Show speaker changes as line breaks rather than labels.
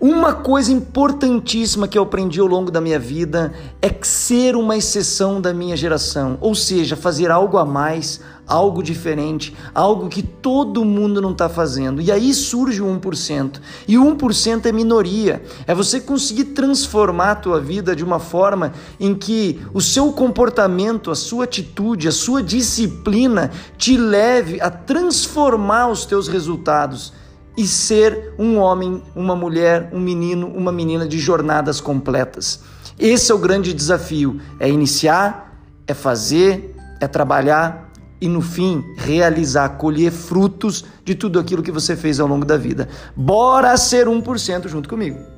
Uma coisa importantíssima que eu aprendi ao longo da minha vida é ser uma exceção da minha geração, ou seja, fazer algo a mais, algo diferente, algo que todo mundo não está fazendo. E aí surge o 1%. E o 1% é minoria. É você conseguir transformar a tua vida de uma forma em que o seu comportamento, a sua atitude, a sua disciplina te leve a transformar os teus resultados e ser um homem, uma mulher, um menino, uma menina de jornadas completas. Esse é o grande desafio: é iniciar, é fazer, é trabalhar e no fim realizar, colher frutos de tudo aquilo que você fez ao longo da vida. Bora ser 1% junto comigo.